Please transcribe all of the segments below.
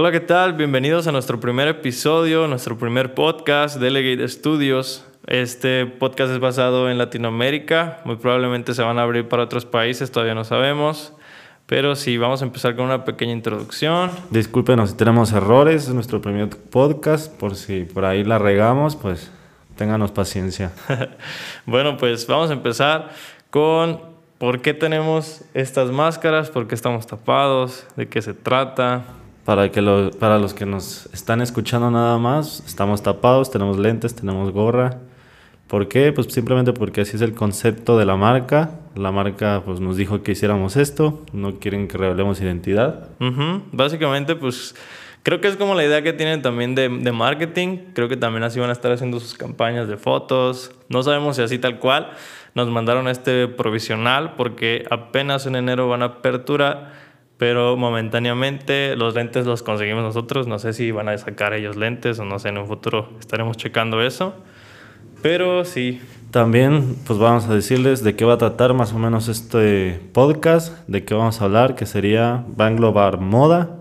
Hola, ¿qué tal? Bienvenidos a nuestro primer episodio, nuestro primer podcast, Delegate Studios. Este podcast es basado en Latinoamérica, muy probablemente se van a abrir para otros países, todavía no sabemos. Pero sí, vamos a empezar con una pequeña introducción. Discúlpenos si tenemos errores, es nuestro primer podcast, por si por ahí la regamos, pues ténganos paciencia. bueno, pues vamos a empezar con por qué tenemos estas máscaras, por qué estamos tapados, de qué se trata. Para, que lo, para los que nos están escuchando nada más, estamos tapados, tenemos lentes, tenemos gorra. ¿Por qué? Pues simplemente porque así es el concepto de la marca. La marca pues nos dijo que hiciéramos esto, no quieren que revelemos identidad. Básicamente pues creo que es como la idea que tienen también de, de, marketing. Creo que también así van a estar haciendo sus campañas de fotos. No sabemos si así tal cual. Nos mandaron este provisional porque apenas en enero van a apertura pero momentáneamente los lentes los conseguimos nosotros. No sé si van a sacar ellos lentes o no sé, en un futuro estaremos checando eso. Pero sí. También pues vamos a decirles de qué va a tratar más o menos este podcast, de qué vamos a hablar, que sería, va a englobar moda,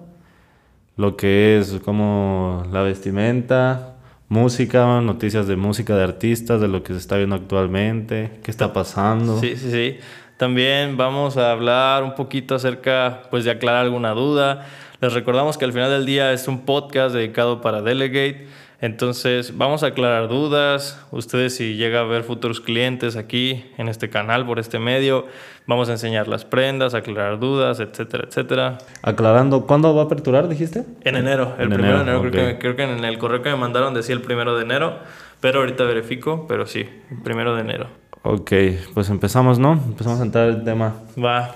lo que es como la vestimenta, música, noticias de música de artistas, de lo que se está viendo actualmente, qué está pasando. Sí, sí, sí. También vamos a hablar un poquito acerca pues, de aclarar alguna duda. Les recordamos que al final del día es un podcast dedicado para Delegate. Entonces vamos a aclarar dudas. Ustedes si llega a ver futuros clientes aquí en este canal, por este medio, vamos a enseñar las prendas, aclarar dudas, etcétera, etcétera. Aclarando, ¿cuándo va a aperturar, dijiste? En enero, el primero de enero. Creo, que, creo que en el correo que me mandaron decía el primero de enero, pero ahorita verifico, pero sí, el primero de enero. Ok, pues empezamos, ¿no? Empezamos a entrar el tema. Va.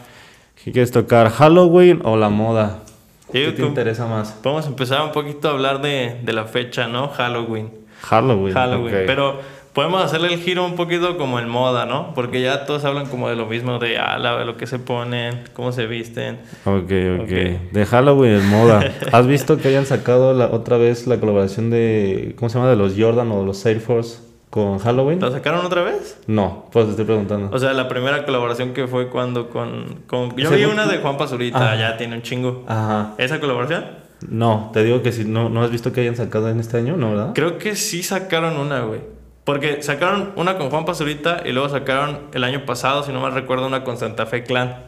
¿Qué quieres tocar? ¿Halloween o la moda? ¿Qué te interesa más? Vamos a empezar un poquito a hablar de, de la fecha, ¿no? Halloween. Halloween. Halloween. Pero podemos hacerle el giro un poquito como en moda, ¿no? Porque ya todos hablan como de lo mismo, de ah, lo que se ponen, cómo se visten. Ok, ok. De Halloween en moda. ¿Has visto que hayan sacado la, otra vez la colaboración de, ¿cómo se llama? De los Jordan o los Air Force con Halloween. ¿La sacaron otra vez? No, pues te estoy preguntando. O sea, la primera colaboración que fue cuando con... con yo vi una de Juan Pazurita, ah. ya tiene un chingo. Ajá. ¿Esa colaboración? No, te digo que si no, no has visto que hayan sacado en este año, ¿no, verdad? Creo que sí sacaron una, güey. Porque sacaron una con Juan Pazurita y luego sacaron el año pasado, si no mal recuerdo, una con Santa Fe Clan.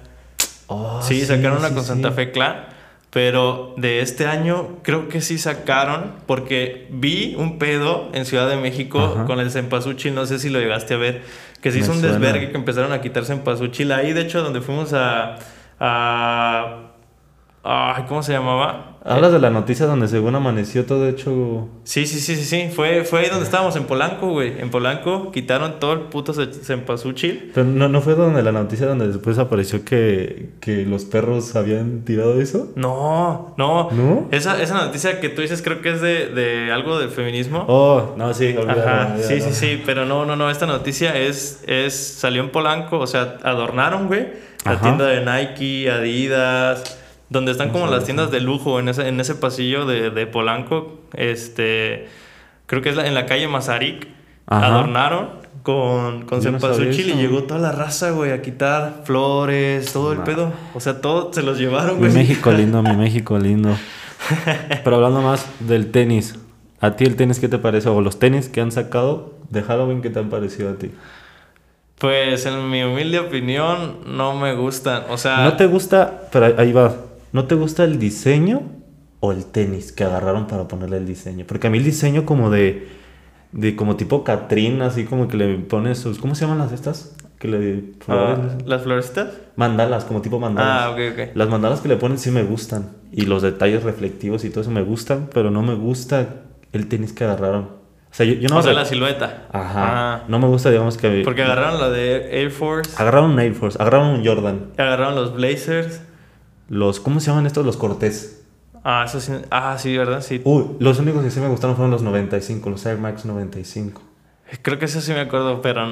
Oh, sí, sacaron una con Santa Fe Clan. Pero de este año creo que sí sacaron, porque vi un pedo en Ciudad de México con el cempasúchil, no sé si lo llegaste a ver, que se hizo un desvergue que empezaron a quitar cempasúchil. Ahí, de hecho, donde fuimos a, a Ay, ¿cómo se llamaba? Hablas de la noticia donde según amaneció todo hecho. Sí, sí, sí, sí, sí. Fue, fue ahí donde estábamos, en Polanco, güey. En Polanco quitaron todo el puto cempasúchil. Pero no, no fue donde la noticia donde después apareció que, que los perros habían tirado eso. No, no. ¿No? Esa, esa noticia que tú dices creo que es de, de algo del feminismo. Oh, no, sí, Ajá, sí, sí, sí. Pero no, no, no. Esta noticia es, es. Salió en Polanco, o sea, adornaron, güey. La tienda de Nike, Adidas donde están como las tiendas de lujo en ese, en ese pasillo de, de Polanco, este, creo que es en la calle Mazarik, adornaron con, con cempasúchil y llegó toda la raza, güey, a quitar flores, todo el pedo. O sea, todo se los llevaron, güey. Mi México lindo, mi México lindo. Pero hablando más del tenis, ¿a ti el tenis qué te parece? O los tenis que han sacado de Halloween, ¿qué te han parecido a ti? Pues en mi humilde opinión no me gustan, o sea... No te gusta, pero ahí va, ¿No te gusta el diseño o el tenis que agarraron para ponerle el diseño? Porque a mí el diseño como de, de como tipo Catrín, así como que le pones sus... ¿Cómo se llaman las estas? Que le ah, ¿Las florecitas? Mandalas, como tipo mandalas. Ah, ok, ok. Las mandalas que le ponen sí me gustan. Y los detalles reflectivos y todo eso me gustan, pero no me gusta el tenis que agarraron. O sea, yo, no... O sea, la silueta. Ajá. Ah. No me gusta, digamos que... Porque agarraron la de Air Force. Agarraron un Air Force, agarraron un Jordan. Agarraron los Blazers. Los, ¿cómo se llaman estos? Los Cortés. Ah, eso sí, ah, sí, ¿verdad? Sí. Uy, los únicos que sí me gustaron fueron los 95, los Air Max 95. Creo que eso sí me acuerdo, pero a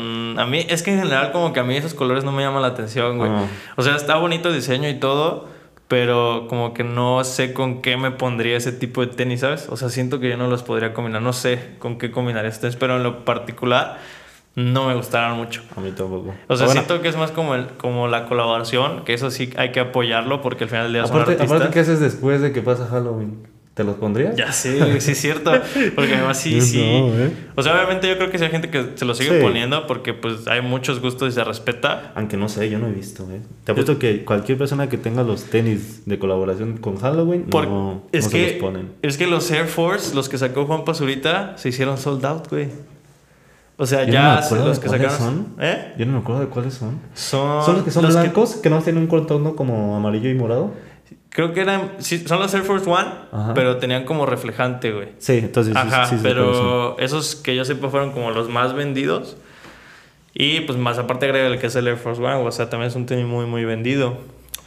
mí, es que en general como que a mí esos colores no me llaman la atención, güey. Ah. O sea, está bonito el diseño y todo, pero como que no sé con qué me pondría ese tipo de tenis, ¿sabes? O sea, siento que yo no los podría combinar, no sé con qué combinar estos, pero en lo particular no me gustaron mucho. A mí tampoco. O sea, siento que es más como, el, como la colaboración, que eso sí hay que apoyarlo porque al final del día aparte, son artistas. Aparte, ¿qué haces después de que pasa Halloween? ¿Te los pondrías? Ya sé, sí es cierto. Porque además sí, No, sí. ¿eh? O sea, obviamente yo creo que sí hay gente que se lo sigue Sí. poniendo porque pues hay muchos gustos y se respeta. Aunque no sé, yo no he visto, ¿eh? Te apuesto que cualquier persona que tenga los tenis de colaboración con Halloween Por- no, es, no que, se los ponen. es que los Air Force, los que sacó Juan Pazurita, se hicieron sold out, güey. O sea, Yo ya los que cuáles sacaron. son. ¿Eh? Yo no me acuerdo de cuáles son. Son, ¿Son los que son los blancos? Que... no tienen un contorno como amarillo y morado? creo que eran. sí, son los Air Force One, Ajá. pero tenían como reflejante, güey. Sí, entonces Ajá, sí, sí pero esos que yo sepa fueron como los más vendidos. Y pues más aparte agrega el que es el Air Force One, o sea, también es un tenis muy, muy vendido.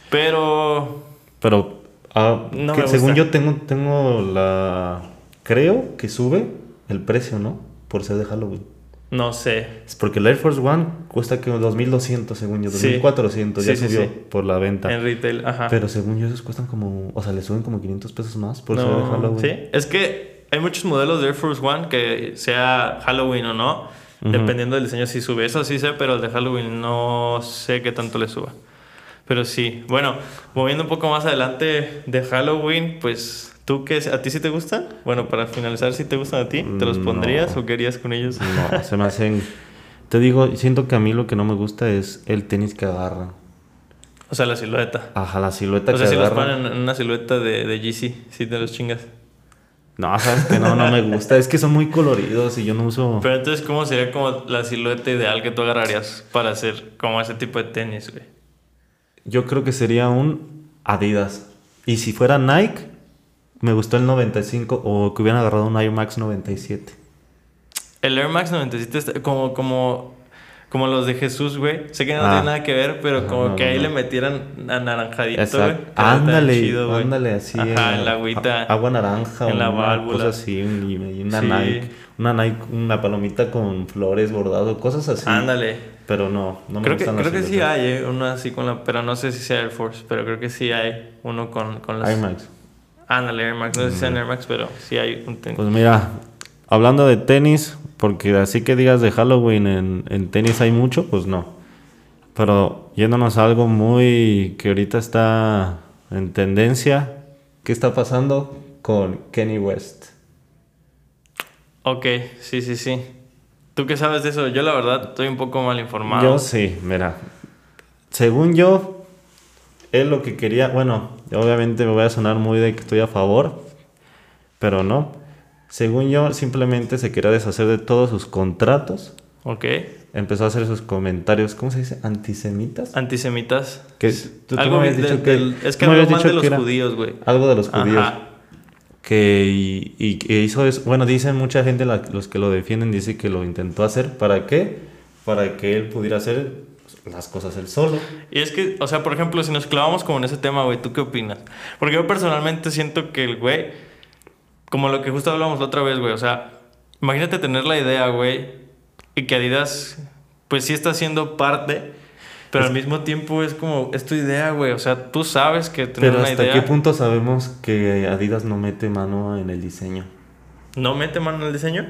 Pero Pero ah, No que me según gusta. yo tengo, tengo la... Creo que sube el precio, ¿no? Por ser de Halloween. No sé. Es porque el Air Force One cuesta que 2.200 según yo, Sí. 2.400 ya Sí, sí, subió sí. por la venta. En retail, ajá. Pero según yo esos cuestan como, o sea, le suben como 500 pesos más por ser de No, Halloween. Sí, es que hay muchos modelos de Air Force One que sea Halloween o no, dependiendo del diseño si sube. Eso sí sé, pero el de Halloween no sé qué tanto le suba. Pero sí, bueno, moviendo un poco más adelante de Halloween, pues ¿tú qué? ¿A ti sí te gustan? Bueno, para finalizar, ¿sí te gustan a ti? ¿Te los Mm, pondrías no. o querías con ellos? No, se me hacen... Te digo, siento que a mí lo que no me gusta es el tenis que agarra. O sea, la silueta. Ajá, la silueta O sea, que si los agarra. ponen en una silueta de, de GC, sí te los chingas. No, sabes que no, no me gusta. Es que son muy coloridos y yo no uso... Pero entonces, ¿cómo sería como la silueta ideal que tú agarrarías para hacer como ese tipo de tenis, güey? Yo creo que sería un Adidas. Y si fuera Nike, me gustó el 95 o que hubieran agarrado un Air Max 97. El Air Max 97 está como, como, como los de Jesús, güey. Sé que no Ah. tiene nada que ver, pero Ajá, como no, que no, ahí no. le metieran anaranjadito, güey. Ándale, chido, ándale así. Ajá, en la agüita. Agua naranja. en la válvula. Cosa así, y una Sí. Nike. Una Nike, una palomita con flores bordado, cosas así. Ándale. Pero no, no me creo que, las creo que sí hay, eh, uno así con la... Pero no sé si sea Air Force, pero creo que sí hay uno con, con las... Air Max. Ándale, Air Max. No sé si sea Air Max, pero sí hay un tenis. Pues mira, hablando de tenis, porque así que digas de Halloween en, en tenis hay mucho, pues no. Pero yéndonos a algo muy que ahorita está en tendencia, ¿qué está pasando con Kenny West? Ok, sí, sí, sí. ¿Tú qué sabes de eso? Yo la verdad estoy un poco mal informado. Yo sí, mira. Según yo, él lo que quería, bueno, obviamente me voy a sonar muy de que estoy a favor, pero no. Según yo, simplemente se quería deshacer de todos sus contratos. Ok. Empezó a hacer sus comentarios, ¿cómo se dice? ¿Antisemitas? Antisemitas. Que tú- tú algo me habías de- dicho que- del- es que algo de los judíos, güey. Algo de los judíos. Ajá. Que y, y que hizo eso. Bueno, dicen mucha gente, la- los que lo defienden, dice que lo intentó hacer. ¿Para qué? Para que él pudiera hacer las cosas él solo. Y es que, o sea, por ejemplo, si nos clavamos como en ese tema, güey, ¿tú qué opinas? Porque yo personalmente siento que el güey, como lo que justo hablamos la otra vez, güey, o sea, imagínate tener la idea, güey, y que Adidas, pues sí está siendo parte, pero al mismo tiempo es como, es tu idea, güey, o sea, tú sabes que tener Pero una ¿hasta idea qué punto sabemos que Adidas no mete mano en el diseño? no mete mano en el diseño.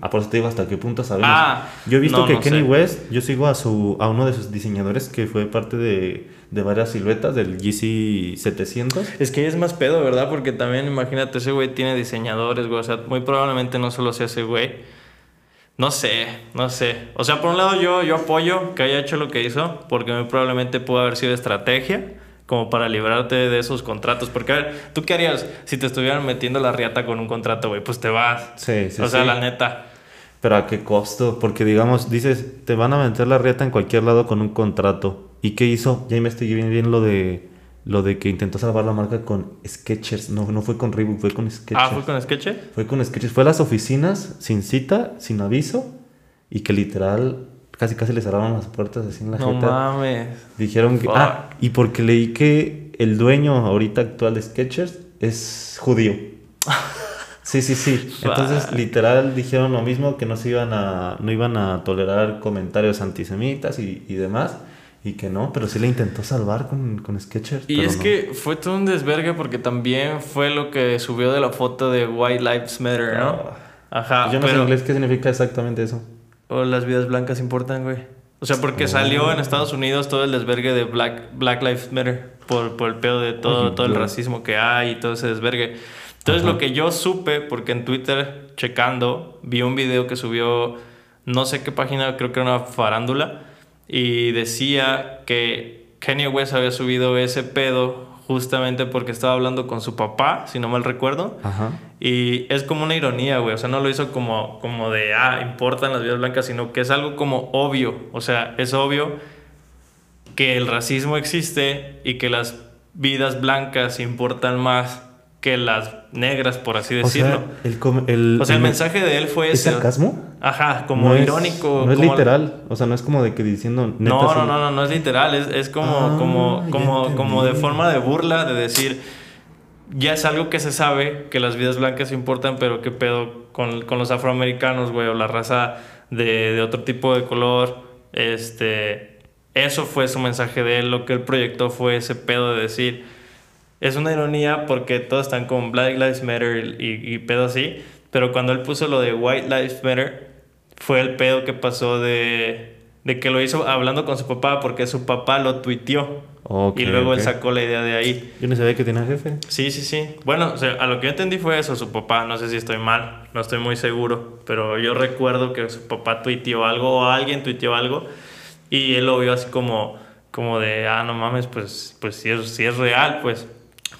Ah, por eso te digo, ¿hasta qué punto sabemos? Ah, yo he visto no, que no Kenny sé. West, yo sigo a su a uno de sus diseñadores que fue parte de, de varias siluetas del GC 700. Es que es más pedo, ¿verdad? Porque también, imagínate, ese güey tiene diseñadores, güey. O sea, muy probablemente no solo sea ese güey. No sé, no sé. O sea, por un lado yo, yo apoyo que haya hecho lo que hizo, porque muy probablemente pudo haber sido estrategia como para librarte de esos contratos. Porque, a ver, ¿tú qué harías si te estuvieran metiendo la riata con un contrato, güey? Pues te vas. Sí, sí, o sea, sí. la neta. Pero a qué costo? Porque digamos, dices, te van a meter la rieta en cualquier lado con un contrato. ¿Y qué hizo? Ya investigué bien, bien lo de lo de que intentó salvar la marca con Skechers. No, no fue con Reebok, fue con Skechers. Ah, ¿fue con Sketch? Fue con Skechers. Fue a las oficinas sin cita, sin aviso y que literal casi casi le cerraron las puertas así en la No jeta. mames. Dijeron que Fuck. ah, y porque leí que el dueño ahorita actual de Skechers es judío. Sí, sí, sí. Entonces, literal dijeron lo mismo que no se iban a no iban a tolerar comentarios antisemitas y, y demás y que no, pero sí le intentó salvar con, con Skechers. Y es no. que fue todo un desvergue porque también fue lo que subió de la foto de White Lives Matter, ¿no? Ajá, yo no sé en inglés qué significa exactamente eso. O las vidas blancas importan, güey. O sea, porque salió en Estados Unidos todo el desvergue de Black, Black Lives Matter por, por el pedo de todo, todo el racismo que hay y todo ese desvergue. Entonces Ajá. lo que yo supe, porque en Twitter, checando, vi un video que subió, no sé qué página, creo que era una farándula, y decía que Kanye West había subido ese pedo justamente porque estaba hablando con su papá, si no mal recuerdo. Ajá. Y es como una ironía, güey. O sea, no lo hizo como, como de, ah, importan las vidas blancas, sino que es algo como obvio. O sea, es obvio que el racismo existe y que las vidas blancas importan más que las negras, por así O decirlo. sea, el, com- el, O sea, el me- mensaje de él fue ¿Es ese. sarcasmo? Ajá, como No es- irónico. No es literal. O sea, no es como de que diciendo. neta, No, no, no, no, no es literal, es, es como, Ah, como, como, como de forma de burla, de decir, ya es algo que se sabe, que las vidas blancas importan, pero qué pedo con, con los afroamericanos, güey, o la raza de, de otro tipo de color, este, eso fue su mensaje de él, lo que él proyectó fue ese pedo de decir, es una ironía porque todos están con Black Lives Matter y, y pedo así, pero cuando él puso lo de White Lives Matter, fue el pedo que pasó de, de que lo hizo hablando con su papá porque su papá lo tuiteó. Ok, y luego él sacó la idea de ahí. Yo no sabía que tenía jefe. Sí, sí, sí. Bueno, o sea, a lo que yo entendí fue eso, su papá, no sé si estoy mal, no estoy muy seguro, pero yo recuerdo que su papá tuiteó algo o alguien tuiteó algo y él lo vio así como, como de, ah, no mames, pues, pues sí, es, sí es real, pues.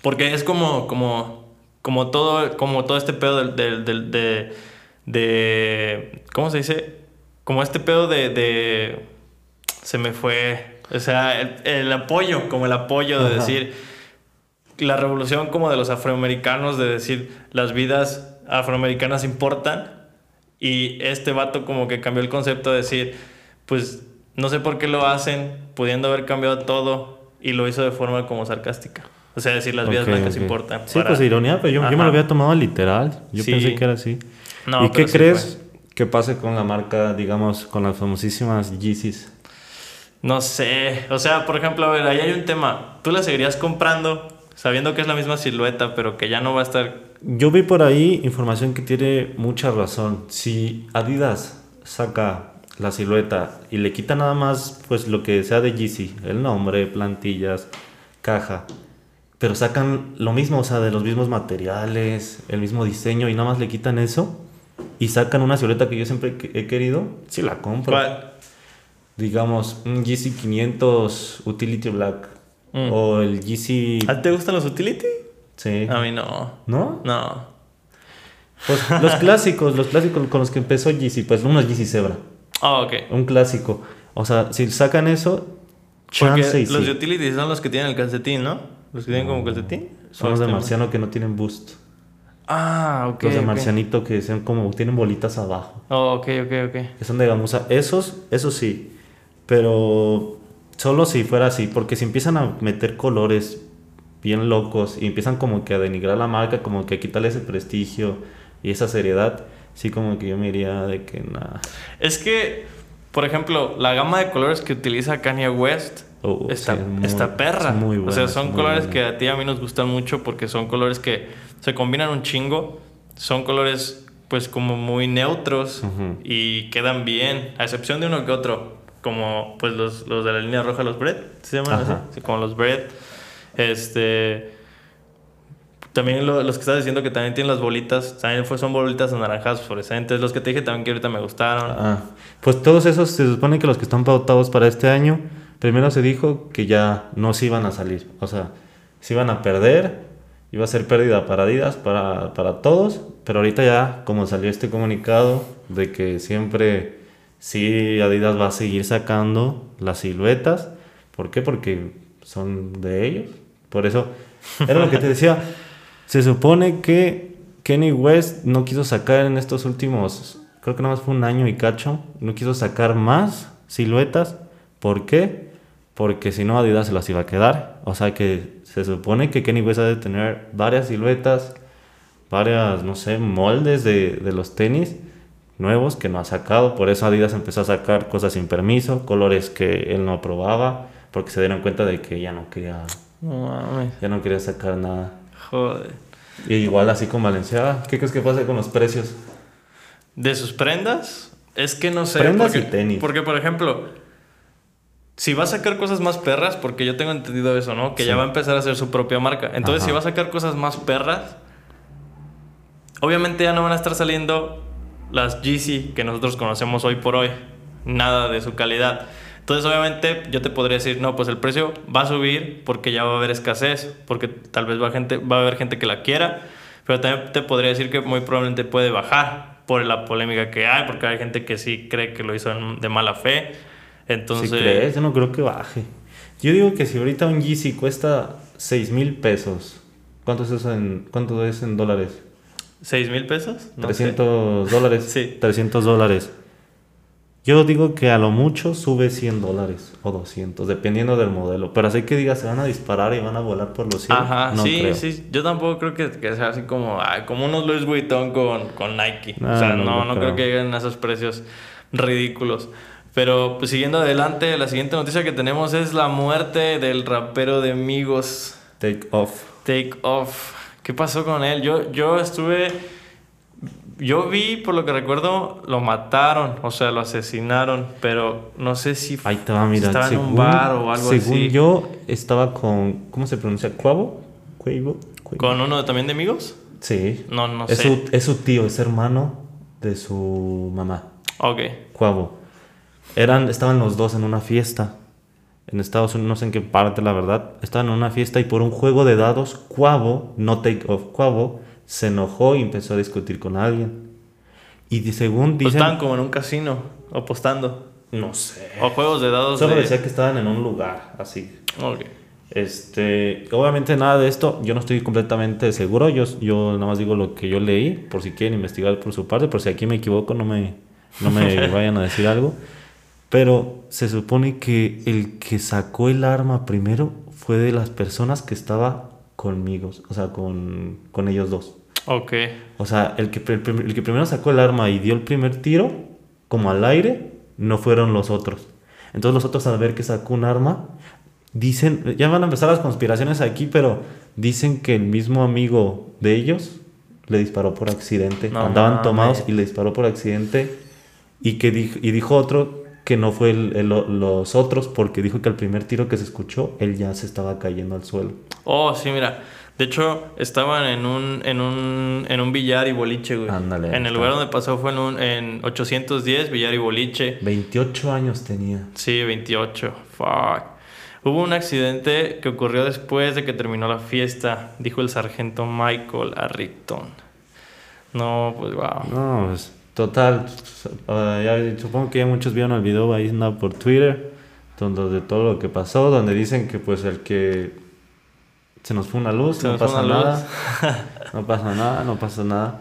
Porque es como, como, como, todo, como todo este pedo del- de, de, ¿cómo se dice? Como este pedo de, de se me fue, o sea, el, el apoyo, como el apoyo de Ajá. decir, la revolución como de los afroamericanos, de decir, las vidas afroamericanas importan, y este vato como que cambió el concepto de decir, pues no sé por qué lo hacen, pudiendo haber cambiado todo, y lo hizo de forma como sarcástica. O sea, decir, las vidas Ok, blancas ok. importan. Sí, para- pues ironía, pero yo, yo me lo había tomado literal. Yo Sí. pensé que era así. No, ¿Y qué sí crees que pase con la marca, digamos, con las famosísimas Yeezys? No sé. O sea, por ejemplo, a ver, ahí hay un tema. ¿Tú la seguirías comprando sabiendo que es la misma silueta, pero que ya no va a estar... Yo vi por ahí información que tiene mucha razón. Si Adidas saca la silueta y le quita nada más pues lo que sea de Yeezy, el nombre, plantillas, caja, pero sacan lo mismo, o sea, de los mismos materiales, el mismo diseño y nada más le quitan eso y sacan una silueta que yo siempre he querido, sí la compro. ¿Cuál? Digamos, un Yeezy 500 Utility Black Mm. o el Yeezy... ¿A ti te gustan los utility? Sí. A mí no. ¿No? No. Pues los clásicos, los clásicos con los que empezó Yeezy, pues unos Yeezy Zebra, Ah, ok. un clásico. O sea, si sacan eso, Porque chance y los sí. utility son los que tienen el calcetín, ¿no? Los que tienen como calcetín. Son los de este- marciano que no tienen boost. Ah, ok. los de ok. marcianito que son como, tienen bolitas abajo. Oh, ok, ok, ok. Que son de gamuza. Esos, esos sí. Pero solo si fuera así. Porque si empiezan a meter colores bien locos y empiezan como que a denigrar la marca, como que a quitarle ese prestigio y esa seriedad, sí como que yo me iría de que nada. Es que, por ejemplo, la gama de colores que utiliza Kanye West Oh, está, sí, es muy- está perra. es muy o buena, sea, es son colores buena. que a ti y a mí nos gustan mucho porque son colores que se combinan un chingo. Son colores, pues, como muy neutros Ujú. y quedan bien, a excepción de uno que otro, como pues los, los de la línea roja, los Bread, ¿se llaman así? Sí, como los Bread. Este. También lo- los que estás diciendo que también tienen las bolitas, también fue, son bolitas anaranjadas fluorescentes. Los que te dije también que ahorita me gustaron. Ah, pues todos esos se supone que los que están pautados para este año, primero se dijo que ya no se iban a salir, o sea, se iban a perder, iba a ser pérdida para Adidas, para, para todos, pero ahorita ya como salió este comunicado de que siempre sí Adidas va a seguir sacando las siluetas, ¿por qué? Porque son de ellos, por eso era lo que te decía, se supone que Kenny West no quiso sacar en estos últimos, creo que nada más fue un año y cacho, no quiso sacar más siluetas. ¿Por qué? Porque si no Adidas se las iba a quedar. O sea que se supone que Kenny West ha de tener varias siluetas, varias, no sé, moldes de, de los tenis nuevos que no ha sacado. Por eso Adidas empezó a sacar cosas sin permiso, colores que él no aprobaba, porque se dieron cuenta de que ya no quería, No mames. ya no quería sacar nada. Joder. Y igual así con Valenciaga, ¿qué crees que pasa con los precios? De sus prendas, es que no sé. Prendas porque, y tenis. Porque, por ejemplo, si va a sacar cosas más perras, porque yo tengo entendido eso, ¿no? Que Sí. ya va a empezar a hacer su propia marca. Entonces, Ajá. si va a sacar cosas más perras, Obviamente ya no van a estar saliendo las GC que nosotros conocemos hoy por hoy. Nada de su calidad. Entonces, obviamente, yo te podría decir, no, pues el precio va a subir porque ya va a haber escasez, porque tal vez va, gente, va a haber gente que la quiera, pero también te podría decir que muy probablemente puede bajar por la polémica que hay, porque hay gente que sí cree que lo hizo de mala fe. Entonces, Si crees, yo no creo que baje. Yo digo que si ahorita un Yeezy cuesta 6 mil pesos, ¿cuánto es eso en, cuánto es en dólares? ¿6 mil pesos? No sé. 300 dólares. Sí. 300 dólares. Yo digo que a lo mucho sube 100 dólares o 200, dependiendo del modelo. Pero así que diga, se van a disparar y van a volar por los cielos. Ajá, no sí, creo. sí. Yo tampoco creo que, que sea así como, ay, como unos Louis Vuitton con, con Nike. No, o sea, no no, creo creo. que lleguen a esos precios ridículos. Pero pues siguiendo adelante, la siguiente noticia que tenemos es la muerte del rapero de Amigos, Take off. Take Off. ¿Qué pasó con él? Yo, yo estuve. Yo vi, por lo que recuerdo, lo mataron, o sea, lo asesinaron, pero no sé si Ahí si mira. estaba en un según- bar o algo según así. yo, estaba con. ¿Cómo se pronuncia? ¿Cuavo? ¿Cuavo? ¿Cuavo? ¿Con uno también de amigos? Sí. No, no es, sé. su, es su tío, es hermano de su mamá. Ok. Cuavo. Eran, estaban los dos en una fiesta. En Estados Unidos, no sé en qué parte, la verdad. Estaban en una fiesta y por un juego de dados, Cuavo, no take off, Cuavo, se enojó y empezó a discutir con alguien. Y según Pues dicen. estaban como en un casino, apostando. No sé. O juegos de dados Solo de... decía que estaban en un lugar así. Ok. Este, obviamente nada de esto, yo no estoy completamente seguro, yo, yo nada más digo lo que yo leí, por si quieren investigar por su parte, por si aquí me equivoco, no me, no me vayan a decir algo. Pero se supone que el que sacó el arma primero fue de las personas que estaba conmigo, o sea, con, con ellos dos. Ok. O sea, el que, el, que primero sacó el arma y dio el primer tiro, como al aire, no fueron los otros. Entonces los otros al ver que sacó un arma, dicen, ya van a empezar las conspiraciones aquí, pero dicen que el mismo amigo de ellos le disparó por accidente. No Andaban tomados y le disparó por accidente. Y, que dijo, y dijo otro que no fue el- el- los otros porque dijo que al primer tiro que se escuchó, él ya se estaba cayendo al suelo. Oh, sí, mira. De hecho, estaban en un, en un, en un billar y boliche, güey. Ándale, En el está. lugar donde pasó fue en, un, en 810, billar y boliche. 28 años tenía. Sí, 28. Fuck. Hubo un accidente que ocurrió después de que terminó la fiesta, dijo el sargento Michael a Rickton. No, pues wow. No, pues, total. ah, ya- supongo que ya muchos vieron el video ahí anda por Twitter, donde de todo lo que pasó, donde dicen que pues el que se nos fue una luz, Se no pasa luz. nada, no pasa nada, no pasa nada.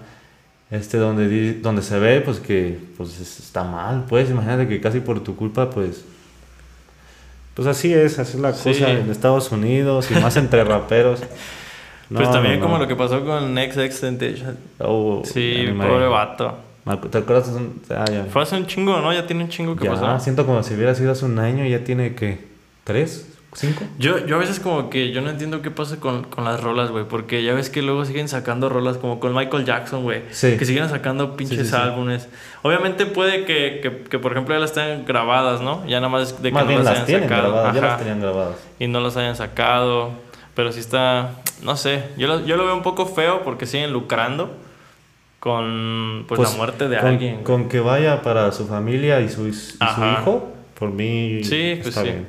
Este donde di- donde se ve pues que pues es- está mal, pues imagínate que casi por tu culpa pues pues así es, así es la Sí. cosa en Estados Unidos y más entre raperos. pues No, también no, como no. lo que pasó con XX Temptation. Oh, Sí, pobre vato. ¿Te acuerdas? un- ah, ya. Fue hace un chingo, ¿no? Ya tiene un chingo que Ya, pasó. siento como si hubiera sido hace un año, ya tiene que tres, cinco. Yo, yo a veces como que yo no entiendo qué pasa con, con las rolas, güey, porque ya ves que luego siguen sacando rolas como con Michael Jackson, güey, Sí. que siguen sacando pinches Sí, sí, álbumes. Obviamente puede que, que, que, por ejemplo ya las tengan grabadas, ¿no? Ya nada más de que Más no bien las las hayan sacado. grabadas, ya las tenían grabadas. y no las hayan sacado. Pero sí está, no sé, yo lo, yo lo veo un poco feo porque siguen lucrando con pues, la muerte de con, alguien. Con que vaya para su familia y su, y su Ajá. hijo, por mí Sí, pues está sí. bien.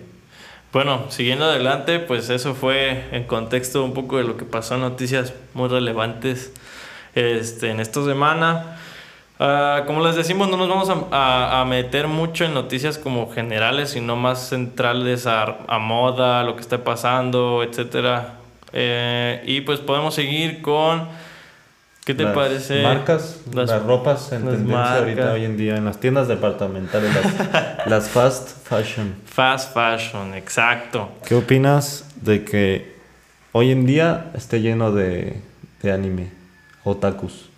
Bueno, siguiendo adelante, pues eso fue en contexto un poco de lo que pasó, noticias muy relevantes este, en esta semana. Ah, como les decimos, no nos vamos a, a- a meter mucho en noticias como generales, sino más centrales a, a moda, lo que está pasando, etcétera. Eh, y pues podemos seguir con... ¿Qué te Las parece? Marcas, Las- las, ropas en las tendencia ahorita hoy en día, en las tiendas departamentales, las, las fast fashion. Fast fashion, exacto. ¿Qué opinas de que hoy en día esté lleno de, de anime, otakus?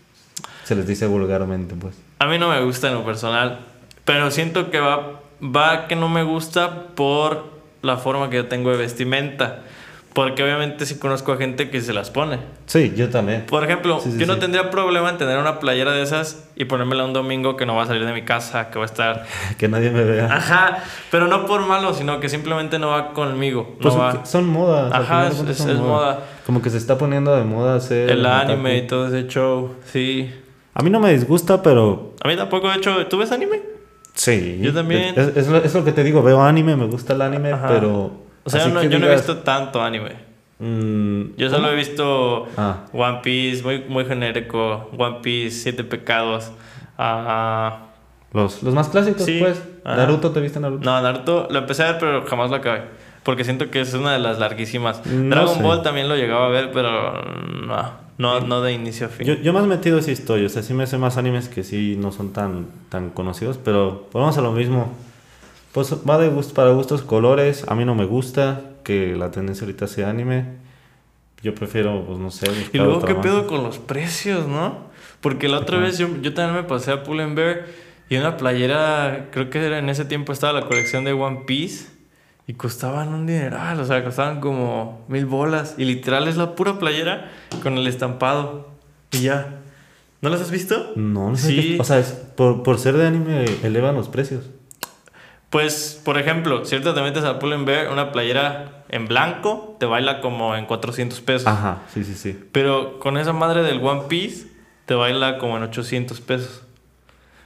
Se les dice vulgarmente, pues. A mí no me gusta en lo personal, pero siento que va, va que no me gusta por la forma que yo tengo de vestimenta. Porque obviamente sí conozco a gente que se las pone. Sí, yo también. Por ejemplo, Sí, sí, yo no sí. tendría problema en tener una playera de esas y ponérmela un domingo que no va a salir de mi casa, que va a estar... Que nadie me vea. Ajá, pero no por malo, sino que simplemente no va conmigo. Pues no va... son modas. Ajá, es- es- es moda. Como que se está poniendo de moda hacer. El otaku. anime y todo ese show, sí. A mí no me disgusta, pero A mí tampoco, de hecho, ¿tú ves anime? sí. Yo también. Es, es lo, es lo que te digo, veo anime, me gusta el anime, Ajá. pero. O sea, no- yo no he visto tanto anime. mm, Yo solo ¿cómo? he visto Ah. One Piece, muy, muy genérico. One Piece, Siete Pecados. Ah, Los, los más clásicos, Sí. pues. Naruto, ¿te viste Naruto? no, Naruto lo empecé a ver, pero jamás lo acabé. Porque siento que es una de las larguísimas. No Dragon sé. Ball también lo llegaba a ver, pero no, no, no de inicio a fin. Yo, yo más metido sí estoy, o sea, sí me sé más animes que sí no son tan, tan conocidos, pero vamos a lo mismo. Pues va de gusto, para gustos colores, a mí no me gusta que la tendencia ahorita sea anime. Yo prefiero, pues no sé, Y luego, ¿qué pedo con los precios, no? Porque la otra Ajá. vez yo, yo también me pasé a Pull&Bear y una playera, creo que era en ese tiempo estaba la colección de One Piece y costaban un dineral, o sea, costaban como mil bolas. Y literal es la pura playera con el estampado y ya. ¿No las has visto? No, no sé. Sí. qué- o sea, es por, por ser de anime elevan los precios. Pues, por ejemplo, ahorita te metes a Pull&Bear, una playera en blanco te baila como en 400 pesos. Ajá, sí, sí, sí. Pero con esa madre del One Piece te baila como en 800 pesos.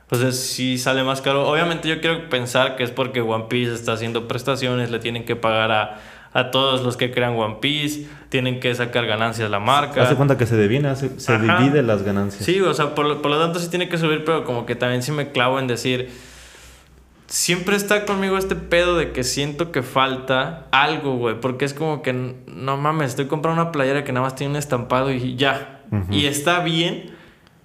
O sea, sí sale más caro. Obviamente yo quiero pensar que es porque One Piece está haciendo prestaciones, le tienen que pagar a, a todos los que crean One Piece, tienen que sacar ganancias la marca. Hace cuenta que se divina, se, se divide las ganancias. Sí, o sea, por, lo- por lo tanto sí tiene que subir, pero como que también sí me clavo en decir, siempre está conmigo este pedo de que siento que falta algo, güey, porque es como que, no mames, estoy comprando una playera que nada más tiene un estampado y ya. Y está bien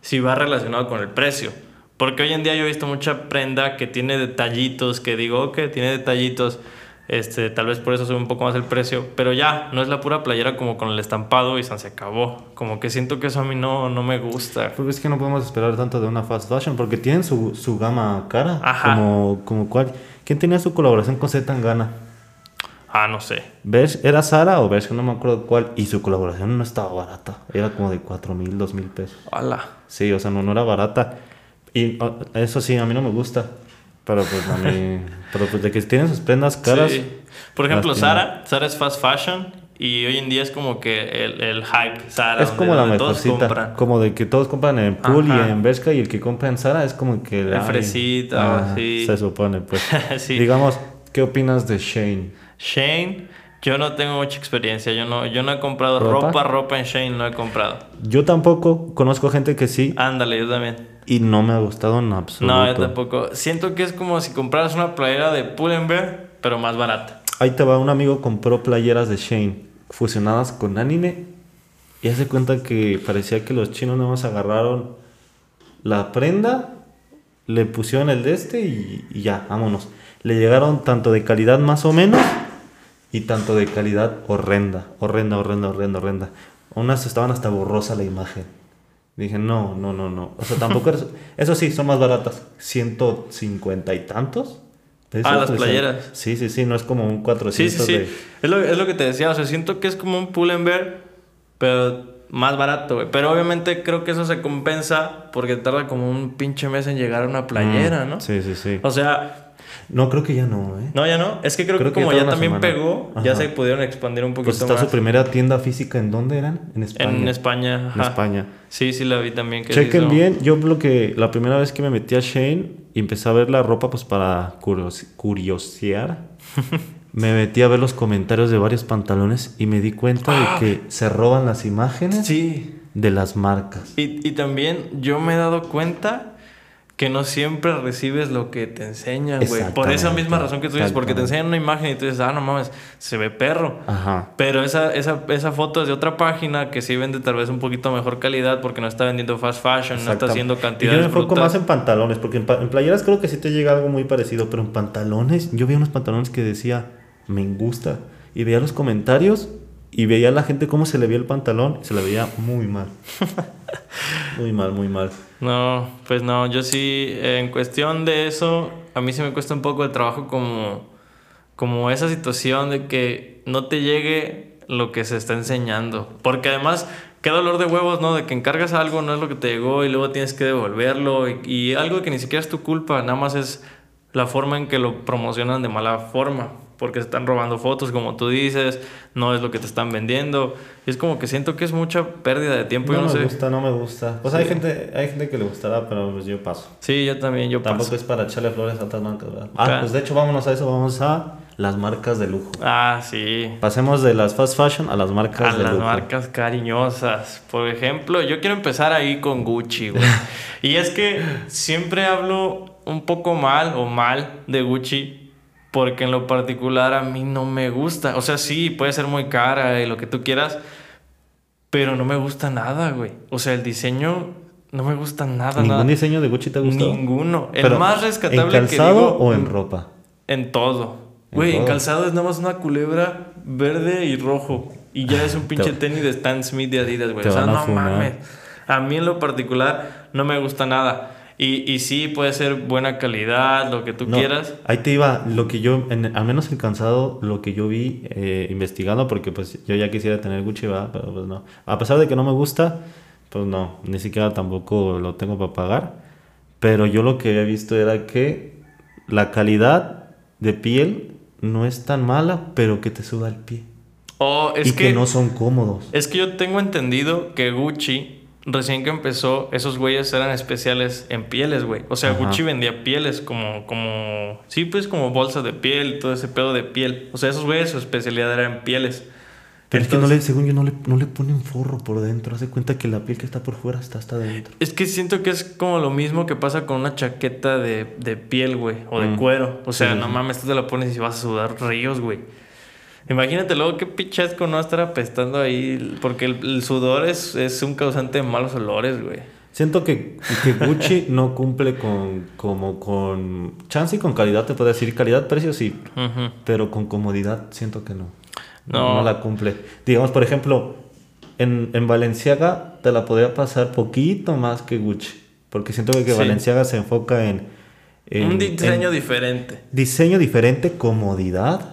si va relacionado con el precio. Porque hoy en día yo he visto mucha prenda que tiene detallitos, que digo, ok, tiene detallitos, este, tal vez por eso sube un poco más el precio, pero ya, no es la pura playera como con el estampado y se acabó. Como que siento que eso a mí no, no me gusta. Pues es que no podemos esperar tanto de una fast fashion porque tienen su, su gama cara. Ajá. Como, como cuál. ¿Quién tenía su colaboración con Z Tangana? Ah, no sé. ¿Era Sara o Bersh? No me acuerdo cuál. Y su colaboración no estaba barata. Era como de 4 mil, 2 mil pesos. Hola. Sí, o sea, no, no era barata. Y eso sí, a mí no me gusta. Pero pues a mí... pero pues de que tienen sus prendas caras... Sí. Por ejemplo. Sara, Sara es fast fashion y hoy en día es como que el, el hype Sara. Es como la mejorcita. Como de que todos compran en Pool Ajá. y en Bershka y el que compra en Sara es como que... El ay, fresita, ah, sí. Se supone, pues. Sí. Digamos, ¿qué opinas de Shane? Shane, yo no tengo mucha experiencia. Yo no, yo no he comprado ¿Ropa? ropa, ropa en Shane, no he comprado. Yo tampoco conozco gente que sí Ándale, yo también. y no me ha gustado en absoluto. No, yo tampoco. Siento que es como si compraras una playera de Pull&Bear, pero más barata. Ahí te va, un amigo compró playeras de Shane fusionadas con anime y hace cuenta que parecía que los chinos nada más agarraron la prenda, le pusieron el de este y, y ya, vámonos. Le llegaron tanto de calidad más o menos y tanto de calidad horrenda, horrenda, horrenda, horrenda, horrenda. Unas estaban hasta borrosa la imagen. Dije, no, no, no, no. O sea, tampoco es... Eso sí, son más baratas. 150 y tantos. Ah, las playeras. Sí, sí, sí, no es como un Sí, 400 sí, sí. de... Es lo, es lo que te decía. O sea, siento que es como un Pull&Bear, pero más barato, güey. Pero obviamente creo que eso se compensa porque tarda como un pinche mes en llegar a una playera, Mm, ¿no? Sí, sí, sí. O sea, No, creo que ya no, ¿eh? no, ya no. Es que creo, Creo que que como ya también semana. pegó, ya se pudieron expandir un poquito Pues está más. su primera tienda física, ¿en dónde eran? En España. En España. En. España. Sí, sí la vi también. Que Chequen hizo. bien, yo lo que la primera vez que me metí a Shane y empecé a ver la ropa pues para curios- curiosear, me metí a ver los comentarios de varios pantalones y me di cuenta Ah. de que se roban las imágenes Sí. de las marcas. Y, y también yo me he dado cuenta que no siempre recibes lo que te enseñan, güey. Por esa misma razón que tú dices, porque te enseñan una imagen y tú dices, ah, no mames, se ve perro. Ajá. Pero esa, esa, esa foto es de otra página que sí vende tal vez un poquito mejor calidad porque no está vendiendo fast fashion, no está haciendo Y yo cantidades me enfoco más en pantalones, porque en, pa- en playeras creo que sí te llega algo muy parecido, pero en pantalones, yo veía unos pantalones que decía, me gusta. Y veía los comentarios y veía a la gente cómo se le veía el pantalón y se le veía muy mal. muy mal, muy mal. No, pues no, yo sí, eh, en cuestión de eso, a mí sí me cuesta un poco de trabajo como, como esa situación de que no te llegue lo que se está enseñando. Porque además, qué dolor de huevos, ¿no? De que encargas algo, no es lo que te llegó y luego tienes que devolverlo. Y, y algo que ni siquiera es tu culpa, nada más es la forma en que lo promocionan de mala forma. Porque se están robando fotos, como tú dices, no es lo que te están vendiendo. Y es como que siento que es mucha pérdida de tiempo. No yo no me sé. gusta, no me gusta. Pues hay gente, hay gente que le gustará, pero pues yo paso. Sí, yo también, yo Tampoco paso. es para echarle flores a otras marcas, ¿verdad? Ah, pues de hecho vámonos a eso, vamos a las marcas de lujo. Ah, sí. Pasemos de las fast fashion a las marcas A de las lujo. marcas cariñosas. Por ejemplo, yo quiero empezar ahí con Gucci, güey. y es que siempre hablo un poco mal o mal de Gucci. Porque en lo particular a mí no me gusta. O sea, sí, puede ser muy cara y lo que tú quieras. Pero no me gusta nada, güey. O sea, el diseño no me gusta nada, ¿Ningún nada. diseño de Gucci te gustó? Ninguno. El Pero, más rescatable ¿En que calzado digo, o en ropa? En todo. En Güey, en, calzado es nada más una culebra verde y rojo. Y ya es un pinche Te- tenis de Stan Smith de Adidas, güey. O sea, no funar. mames. A mí en lo particular no me gusta nada. Y, y sí, puede ser buena calidad, lo que tú No, quieras. Ahí te iba, lo que yo, en- al menos en cansado, lo que yo vi eh, investigando, porque pues yo ya quisiera tener Gucci, ¿verdad? pero pues no. A pesar de que no me gusta, pues no, ni siquiera tampoco lo tengo para pagar. Pero yo lo que había visto era que la calidad de piel no es tan mala, pero que te suda el pie. O es y que, que, no son cómodos. es que yo tengo entendido que Gucci, recién que empezó, esos güeyes eran especiales en pieles, güey. O sea, Ajá. Gucci vendía pieles como, como, sí, pues como bolsas de piel, todo ese pedo de piel. O sea, esos güeyes su especialidad era en pieles. Pero es que no le, según yo, no le, no le ponen forro por dentro. Hace cuenta que la piel que está por fuera está hasta adentro. Es que siento que es como lo mismo que pasa con una chaqueta de, de piel, güey, o de Mm. cuero. O sea, sí, no sí. mames, tú te la pones y vas a sudar ríos, güey. Imagínate luego qué pichasco no estar apestando ahí, porque el, el sudor es, es un causante de malos olores, güey. Siento que, que Gucci no cumple con como con chance y con calidad, te puedo decir calidad, precio sí, pero con comodidad siento que no. No. No, la cumple. Digamos, por ejemplo, en, en Valenciaga te la podría pasar poquito más que Gucci, porque siento que Sí. Valenciaga se enfoca en, en- Un diseño en diferente. diseño diferente, comodidad,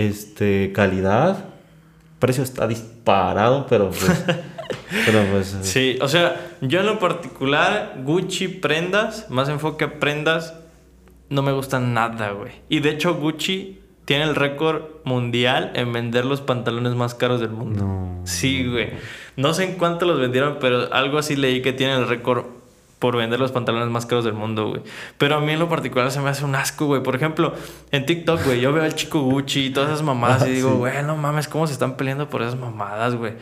este, calidad, precio está disparado, pero pues, pero pues Sí, o sea, yo en lo particular, Gucci prendas, más enfoque a prendas, no me gustan nada, güey. Y de hecho, Gucci tiene el récord mundial en vender los pantalones más caros del mundo. No. Sí, güey. No sé en cuánto los vendieron, pero algo así leí que tiene el récord por vender los pantalones más caros del mundo, güey. Pero a mí en lo particular se me hace un asco, güey. Por ejemplo, en TikTok, güey, yo veo al chico Gucci y todas esas mamadas y Ah, digo, sí. güey, no mames, ¿cómo se están peleando por esas mamadas, güey?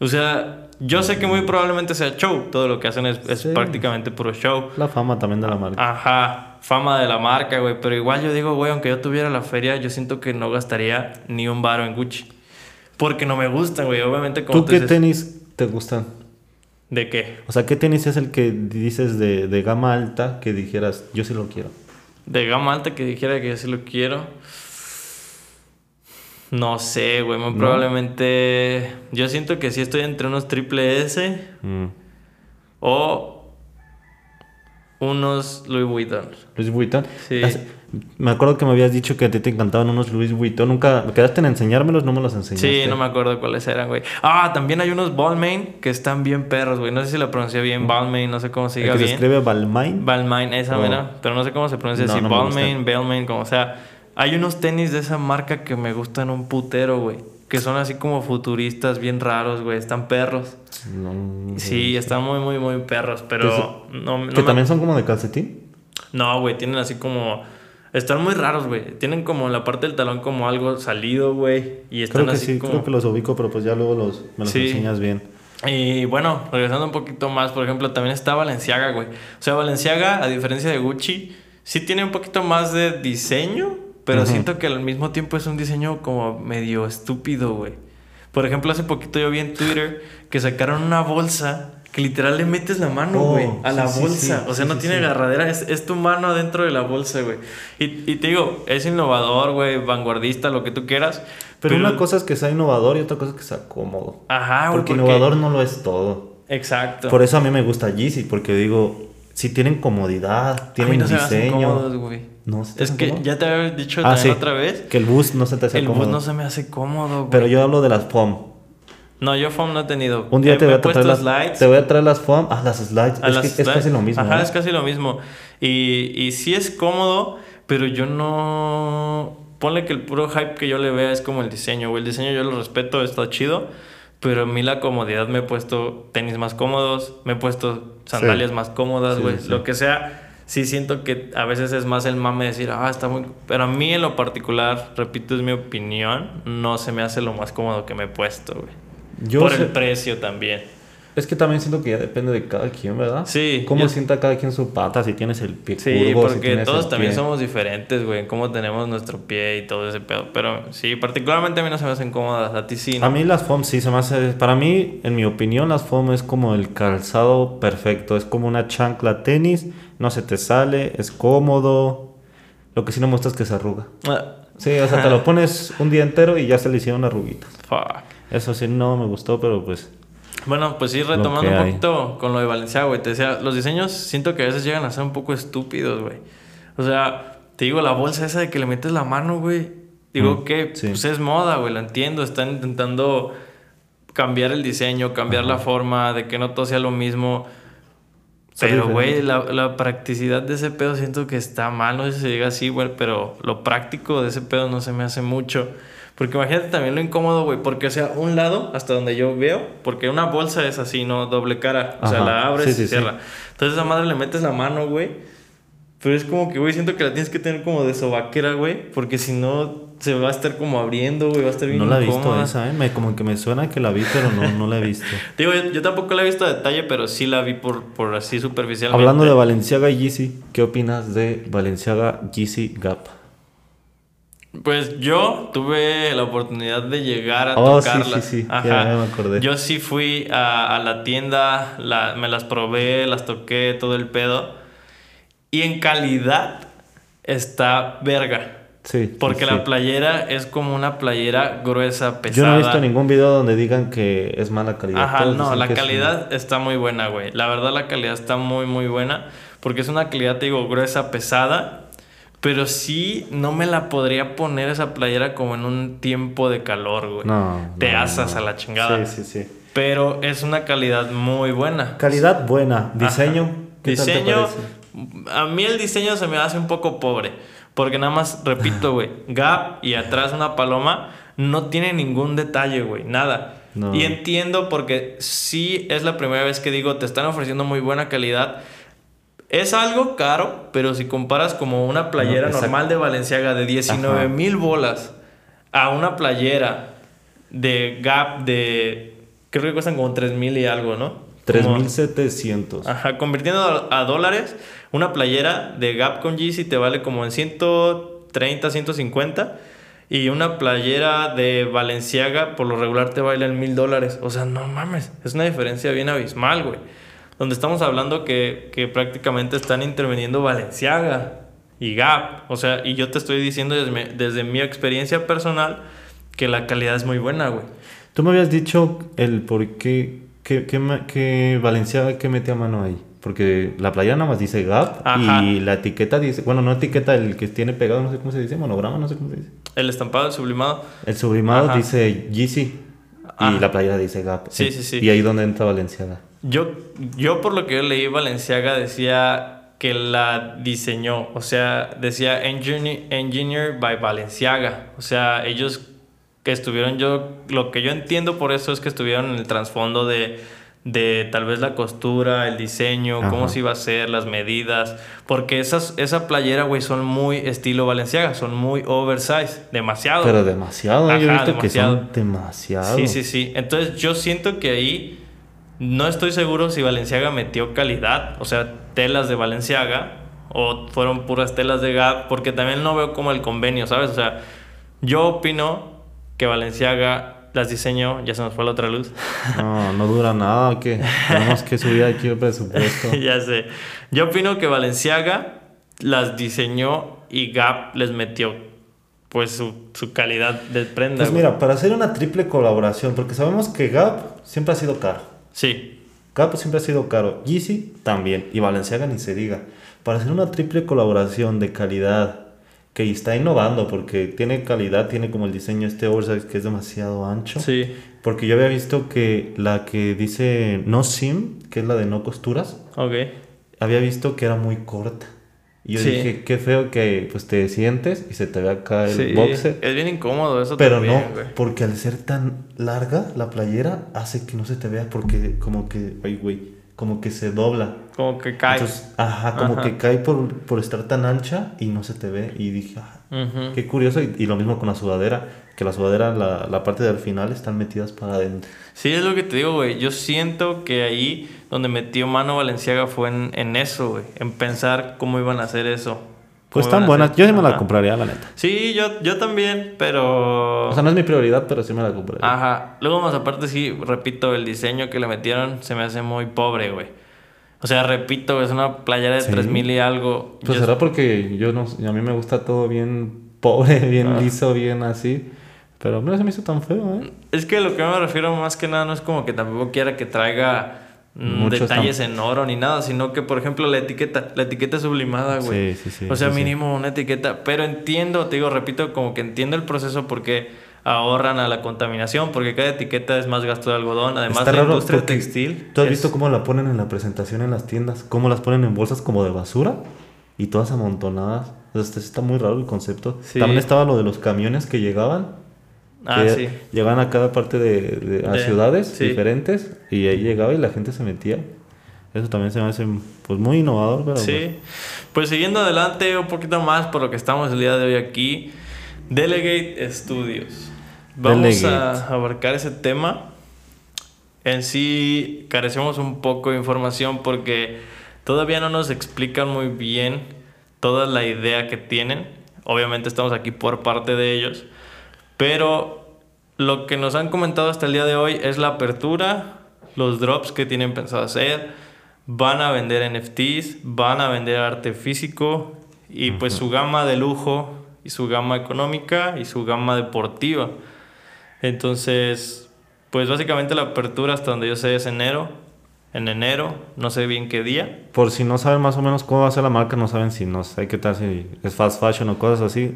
O sea, yo sé que muy probablemente sea show. Todo lo que hacen es, es Sí. prácticamente puro show. La fama también de la marca. Ajá, fama de la marca, güey. Pero igual yo digo, güey, aunque yo tuviera la feria, yo siento que no gastaría ni un baro en Gucci. Porque no me gustan, güey. Obviamente, como ¿Tú qué dices, tenis te gustan? ¿De qué? O sea, ¿qué tenis es el que dices de, de gama alta que dijeras, yo sí lo quiero? De gama alta que dijera que yo sí lo quiero. No sé, güey. Muy ¿No? probablemente. Yo siento que sí estoy entre unos triple S Mm. o unos Louis Vuitton. Louis Vuitton. Sí. Me acuerdo que me habías dicho que a ti te encantaban unos Louis Vuitton. Nunca quedaste en enseñármelos, no me los enseñaste. Sí, no me acuerdo cuáles eran, güey. Ah, también hay unos Balmain que están bien perros, güey. No sé si la pronuncié bien, Balmain, no sé cómo se diga que se escribe Balmain. Balmain, esa Oh. mera, pero no sé cómo se pronuncia No, me Balmain, Balmain, como sea. Hay unos tenis de esa marca que me gustan un putero, güey. Que son así como futuristas, bien raros, güey. Están perros. No, Sí, están muy, muy, muy perros, pero no, no que me- también son como de calcetín. No, güey, tienen así como... Están muy raros, güey. Tienen como en la parte del talón como algo salido, güey. Y están Creo que así sí, como... creo que los ubico, pero pues ya luego los, me los Sí. enseñas bien. Y bueno, regresando un poquito más, por ejemplo, también está Valenciaga, güey. O sea, Valenciaga, a diferencia de Gucci, sí tiene un poquito más de diseño, pero siento que al mismo tiempo es un diseño como medio estúpido, güey. Por ejemplo, hace poquito yo vi en Twitter que sacaron una bolsa que literal le metes la mano, Oh, güey, a la sí, bolsa. sí, o sea, no tiene agarradera, es, es tu mano adentro de la bolsa, güey. Y, y te digo, es innovador, güey, vanguardista, lo que tú quieras. Pero, una cosa es que sea innovador y otra cosa es que sea cómodo. Ajá, güey. porque innovador no lo es todo. Exacto. Por eso a mí me gusta Yeezy, porque digo, si tienen comodidad, tienen no se me hacen diseño. cómodos, güey. no se te Es que ya te había dicho Ah, también sí. otra vez. Que el bus no se te hace El cómodo. bus no se me hace cómodo, güey. Pero yo hablo de las foam. No, yo foam no he tenido. Un día He- te voy a traer las, slides. te voy a traer las foam. Ah, las slides. a es las que es slides. casi lo mismo. Ajá, ¿no? es casi lo mismo. Y, y sí es cómodo, pero yo no... Ponle que el puro hype que yo le vea es como el diseño, güey. El diseño yo lo respeto, está chido. Pero a mí la comodidad me he puesto tenis más cómodos, me he puesto sandalias más cómodas, Sí, güey. sí. Lo que sea, sí siento que a veces es más el mame decir, ah, está muy... Pero a mí en lo particular, repito, es mi opinión, no se me hace lo más cómodo que me he puesto, güey. Yo Por sé- el precio también. Es que también siento que ya depende de cada quien, ¿verdad? Sí, Cómo yo- sienta cada quien su pata, si tienes el pie Sí, curvo, si porque tienes todos también pie- somos diferentes, güey, en cómo tenemos nuestro pie y todo ese pedo. Pero sí, particularmente a mí no se me hacen cómodas, a ti sí, ¿no? A mí las foam sí se me hace... Para mí, en mi opinión, las foam es como el calzado perfecto. Es como una chancla tenis, no se te sale, es cómodo. Lo que sí no me gusta es que se arruga. Ah, Sí, o sea, te lo pones un día entero y ya se le hicieron arruguitas. fuck. Eso sí no me gustó, pero pues... Bueno, pues sí, retomando un hay. poquito con lo de Valenciaga, güey. Te decía, los diseños siento que a veces llegan a ser un poco estúpidos, güey. O sea, te digo, la bolsa esa de que le metes la mano, güey. Digo Mm, que sí. pues es moda, güey, lo entiendo. Están intentando cambiar el diseño, cambiar la forma, de que no todo sea lo mismo. Pero, güey, la, la practicidad de ese pedo siento que está mal. No sé si se diga así, güey, pero lo práctico de ese pedo no se me hace mucho. Porque imagínate también lo incómodo, güey, porque, o sea, un lado, hasta donde yo veo, porque una bolsa es así, ¿no? Doble cara. O sea, Ajá. la abres Sí, y sí, sí. cierra. Entonces, a esa madre le metes la mano, güey. Pero es como que, güey, siento que la tienes que tener como de sobaquera, güey. Porque si no, se va a estar como abriendo, güey. Va a estar bien No la he visto esa, ¿eh? Me, como que me suena que la vi, pero no, no la he visto. Digo, yo, yo tampoco la he visto a detalle, pero sí la vi por, por así superficialmente. Hablando de Valenciaga y Yeezy, ¿qué opinas de Valenciaga Yeezy Gap? Pues yo tuve la oportunidad de llegar a Oh, sí, tocarlas. sí, sí, ya- Ajá. ya me acordé. Yo sí fui a, a la tienda, la- me las probé, las toqué, todo el pedo. Y en calidad está verga. Sí. Porque sí, la sí. playera es como una playera gruesa, Yo pesada. no he visto ningún video donde digan que es mala calidad. Ajá, Todos no, la es calidad está muy buena, güey. La verdad, la calidad está muy, muy buena. Porque es una calidad, te digo, gruesa, pesada. Pero sí, no me la podría poner esa playera como en un tiempo de calor, güey. No. Te no, asas no. a la chingada. Sí, sí, sí. Pero es una calidad muy buena. Calidad buena. Diseño. ¿qué tal te Diseño, a mí el diseño se me hace un poco pobre. Porque nada más, repito, güey, Gap y atrás una paloma no tiene ningún detalle, güey, nada. No. Y entiendo porque sí es la primera vez que digo, te están ofreciendo muy buena calidad. Es algo caro, pero si comparas como una playera No, normal de Valenciaga de 19 Ajá. mil bolas a una playera de Gap de, creo que cuestan como 3 mil y algo, ¿no? Como- 3700. Ajá, convirtiendo a, a dólares, una playera de Gap con Yeezy te vale como en 130, 150. Y una playera de Valenciaga por lo regular te vale en mil dólares. O sea, no mames, es una diferencia bien abismal, güey. Donde estamos hablando que, que prácticamente están interviniendo Valenciaga y Gap. O sea, y yo te estoy diciendo desde mi, desde mi experiencia personal que la calidad es muy buena, güey. Tú me habías dicho el por qué, que, que, que Valenciaga que mete a mano ahí. Porque la playera nada más dice Gap Ajá. y la etiqueta dice, bueno, no etiqueta el que tiene pegado, no sé cómo se dice, monograma, no sé cómo se dice. El estampado, el sublimado. El sublimado Ajá. dice Yeezy y Ajá. la playera dice Gap. Sí, sí, sí. Y ahí donde entra Valenciaga. Yo, yo por lo que yo leí, Valenciaga decía que la diseñó, o sea, decía engineer, engineer by Valenciaga, o sea, ellos que estuvieron, yo, lo que yo entiendo por eso es que estuvieron en el trasfondo de, de tal vez la costura, el diseño, cómo Ajá. se iba a hacer, las medidas, porque esas, esa playera, güey, son muy estilo Valenciaga, son muy oversize, demasiado. Pero demasiado, ¿eh? yo he Ajá, visto que son demasiado. demasiado. Sí, sí, sí. Entonces yo siento que ahí no estoy seguro si Valenciaga metió calidad, o sea, telas de Valenciaga o fueron puras telas de Gap, porque también no veo como el convenio, ¿sabes? O sea, yo opino que Valenciaga las diseñó, ya se nos fue la otra luz. No, no dura nada, que tenemos que subir aquí el presupuesto. ya sé. Yo opino que Valenciaga las diseñó y Gap les metió pues su, su calidad de prenda. Pues güey. mira, para hacer una triple colaboración, porque sabemos que Gap siempre ha sido caro. Sí. Capo siempre ha sido caro. Yeezy también. Y Balenciaga ni se diga. Para hacer una triple colaboración de calidad que está innovando porque tiene calidad, tiene como el diseño este oversize que es demasiado ancho. Sí. Porque yo había visto que la que dice no sim, que es la de no costuras, Ok. había visto que era muy corta. Y yo Sí. dije, qué feo que pues te sientes y se te ve acá el Sí. boxer. Es bien incómodo eso Pero también, no, güey. porque al ser tan larga la playera hace que no se te vea porque como que, ay güey, como que se dobla. Como que cae. Entonces, ajá, como Ajá. que cae por, por estar tan ancha y no se te ve. Y dije, ah, Ujú. qué curioso. Y, y lo mismo con la sudadera, que la sudadera, la, la parte del final están metidas para adentro. Sí, es lo que te digo, güey. Yo siento que ahí donde metió mano Valenciaga fue en, en eso, güey. En pensar cómo iban a hacer eso. Pues están buenas. Yo sí me la compraría, la neta. Sí, yo, yo también, pero... O sea, no es mi prioridad, pero sí me la compraría. Ajá. Luego más aparte sí, repito, el diseño que le metieron se me hace muy pobre, güey. O sea, repito, es una playera de Sí. 3000 y algo. Pues Yo- será porque yo no, a mí me gusta todo bien pobre, bien Ah. liso, bien así. Pero no se me hizo tan feo, ¿eh? Es que lo que me refiero más que nada no es como que tampoco quiera que traiga Muchos detalles en oro ni nada, sino que, por ejemplo, la etiqueta, la etiqueta sublimada, güey. Sí, sí, sí. o sea, mínimo una etiqueta. Pero entiendo, te digo, repito, como que entiendo el proceso porque ahorran a la contaminación, porque cada etiqueta es más gasto de algodón. Además, Está la raro industria textil. ¿Tú has es- visto cómo la ponen en la presentación en las tiendas? ¿Cómo las ponen en bolsas como de basura? Y todas amontonadas. Está muy raro el concepto. También estaba lo de los camiones que llegaban. Ah, sí. Llegaban a cada parte de, de- a De- ciudades sí. diferentes. Y ahí llegaba y la gente se metía. Eso también se me hace pues, muy innovador, pero... Sí. Pues siguiendo adelante un poquito más por lo que estamos el día de hoy aquí. Delegate Studios. Vamos Delegate. a abarcar ese tema. En sí carecemos un poco de información porque todavía no nos explican muy bien toda la idea que tienen. Obviamente estamos aquí por parte de ellos. Pero lo que nos han comentado hasta el día de hoy es la apertura, los drops que tienen pensado hacer, van a vender NFTs, van a vender arte físico y pues su gama de lujo y su gama económica y su gama deportiva. Entonces, pues básicamente la apertura hasta donde yo sé es enero, en enero, no sé bien qué día. Por si no saben más o menos cómo va a ser la marca, no saben si no sé qué tal, si es fast fashion o cosas así.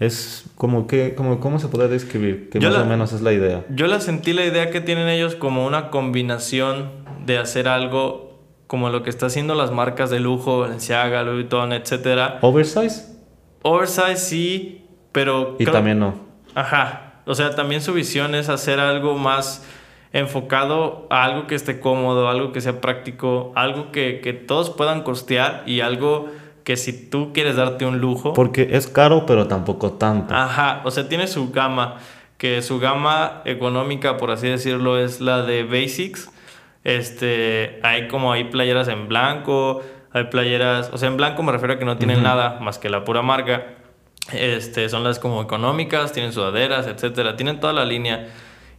Es como que, como, ¿cómo se puede describir? Que Yo más la- o menos es la idea. Yo la sentí la idea que tienen ellos como una combinación de hacer algo como lo que está haciendo las marcas de lujo, Balenciaga, Louis Vuitton, etcétera. Oversize Oversize sí, pero y creo- también no. Ajá. O sea, también su visión es hacer algo más enfocado a algo que esté cómodo, algo que sea práctico, algo que, que todos puedan costear y algo que si tú quieres darte un lujo. Porque es caro, pero tampoco tanto. Ajá, o sea, tiene su gama, que su gama económica, por así decirlo, es la de Basics. Este, hay como hay playeras en blanco, hay playeras, o sea, en blanco me refiero a que no tienen Ujú. nada más que la pura marca. Este, son las como económicas, tienen sudaderas, etcétera, tienen toda la línea.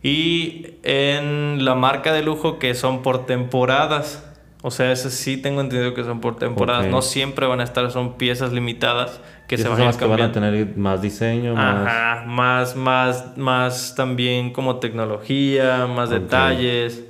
Y en la marca de lujo que son por temporadas. O sea, eso sí tengo entendido que son por temporadas. No siempre van a estar, son piezas limitadas que se van a que van a cambiando. tener más diseño, más... Ajá, más, más, más también como tecnología, más detalles,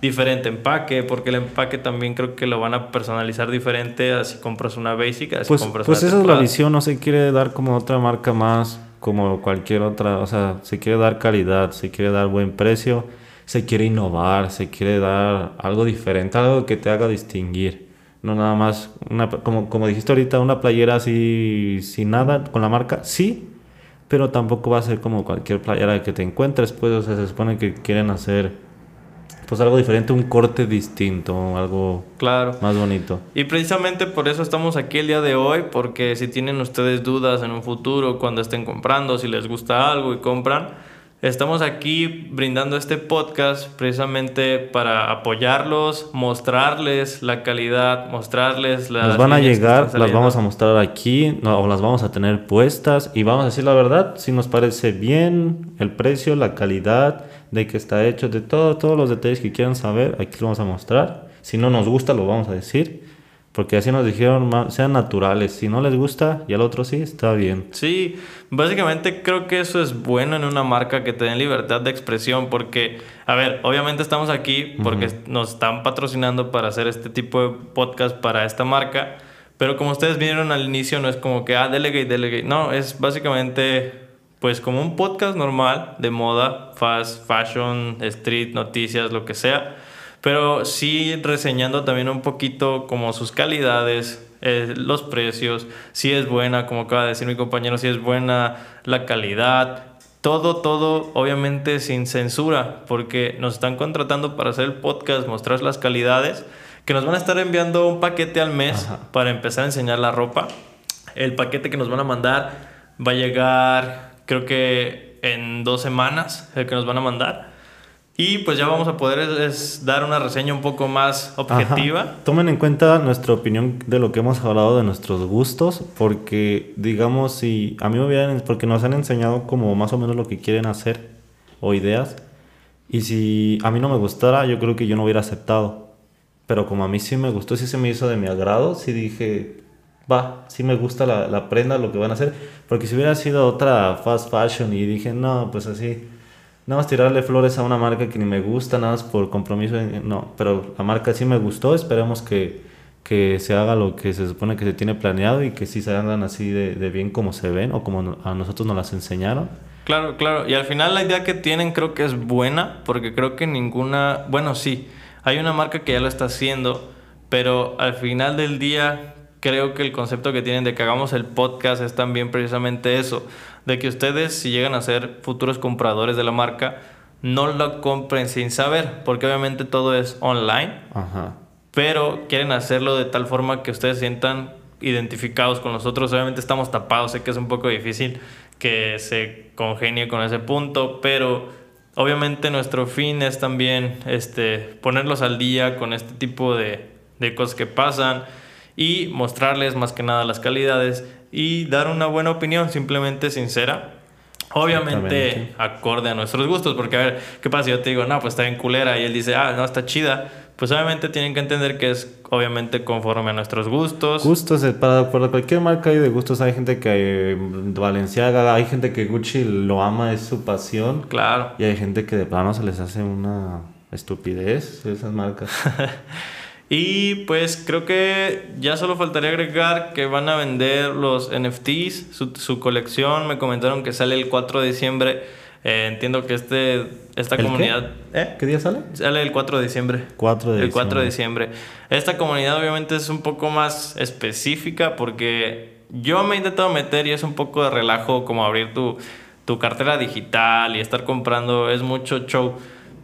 diferente empaque, porque el empaque también creo que lo van a personalizar diferente así compras una basic, así Pues, compras pues una esa es la visión, no se quiere dar como otra marca más, como cualquier otra, o sea, se quiere dar calidad, se quiere dar buen precio, se quiere innovar, se quiere dar algo diferente, algo que te haga distinguir. No nada más, una, como, como dijiste ahorita, una playera así sin nada con la marca, sí, pero tampoco va a ser como cualquier playera que te encuentres, pues, o sea, se supone que quieren hacer pues algo diferente, un corte distinto, algo Claro. más bonito. Y precisamente por eso estamos aquí el día de hoy, porque si tienen ustedes dudas en un futuro, cuando estén comprando, si les gusta algo y compran, estamos aquí brindando este podcast precisamente para apoyarlos, mostrarles la calidad, mostrarles las... Nos van a llegar, las vamos a mostrar aquí, no, o las vamos a tener puestas y vamos a decir la verdad, si nos parece bien el precio, la calidad, de que está hecho, de todo, todos los detalles que quieran saber, aquí lo vamos a mostrar. Si no nos gusta, lo vamos a decir. Porque así nos dijeron, sean naturales. Si no les gusta y al otro sí, está bien. Sí, básicamente creo que eso es bueno en una marca que te den libertad de expresión porque, a ver, obviamente estamos aquí porque nos están patrocinando para hacer este tipo de podcast para esta marca, pero como ustedes vieron al inicio no es como que, ah, delegate, delegate, no, es básicamente pues como un podcast normal de moda, fast fashion, street, noticias, lo que sea, pero sí reseñando también un poquito como sus calidades, eh, los precios, si es buena, como acaba de decir mi compañero, si es buena la calidad, todo, todo, obviamente sin censura, porque nos están contratando para hacer el podcast, mostrar las calidades, que nos van a estar enviando un paquete al mes Ajá. para empezar a enseñar la ropa. El paquete que nos van a mandar va a llegar, creo que en dos semanas, el que nos van a mandar. Y pues ya vamos a poder es- es dar una reseña un poco más objetiva. Ajá. Tomen en cuenta nuestra opinión de lo que hemos hablado de nuestros gustos, porque digamos si a mí me hubieran, porque nos han enseñado como más o menos lo que quieren hacer o ideas, y si a mí no me gustara, yo creo que yo no hubiera aceptado. Pero como a mí sí me gustó, sí se me hizo de mi agrado, sí dije, va, sí me gusta la, la prenda, lo que van a hacer, porque si hubiera sido otra fast fashion y dije, no, pues así, Nada más tirarle flores a una marca que ni me gusta, nada más por compromiso. No, pero la marca sí me gustó. Esperemos que, que se haga lo que se supone que se tiene planeado y que sí se hagan así de, de bien como se ven o como a nosotros nos las enseñaron. Claro, claro. Y al final la idea que tienen creo que es buena, porque creo que ninguna, bueno, sí, hay una marca que ya lo está haciendo, pero al final del día creo que el concepto que tienen de que hagamos el podcast es también precisamente eso, de que ustedes si llegan a ser futuros compradores de la marca, no lo compren sin saber, porque obviamente todo es online, Ajá. pero quieren hacerlo de tal forma que ustedes se sientan identificados con nosotros. Obviamente estamos tapados, sé que es un poco difícil que se congenie con ese punto, pero obviamente nuestro fin es también este, ponerlos al día con este tipo de, de cosas que pasan y mostrarles más que nada las calidades y dar una buena opinión, simplemente sincera. Obviamente acorde a nuestros gustos, porque a ver, ¿qué pasa si yo te digo, no, pues está bien culera y él dice, ah, no, está chida? Pues obviamente tienen que entender que es obviamente conforme a nuestros gustos. Gustos, eh, para, para cualquier marca hay de gustos. Hay gente que eh, Valenciaga, hay gente que Gucci lo ama, es su pasión. Claro. Y hay gente que de plano se les hace una estupidez esas marcas. Y pues creo que ya solo faltaría agregar que van a vender los NFTs, su, su colección. Me comentaron que sale el 4 de diciembre. Eh, entiendo que este, esta ¿El qué? comunidad... ¿Eh? ¿Qué día sale? Sale el 4 de diciembre. 4 de el 4 de diciembre. Esta comunidad obviamente es un poco más específica porque yo me he intentado meter y es un poco de relajo como abrir tu, tu cartera digital y estar comprando, es mucho show.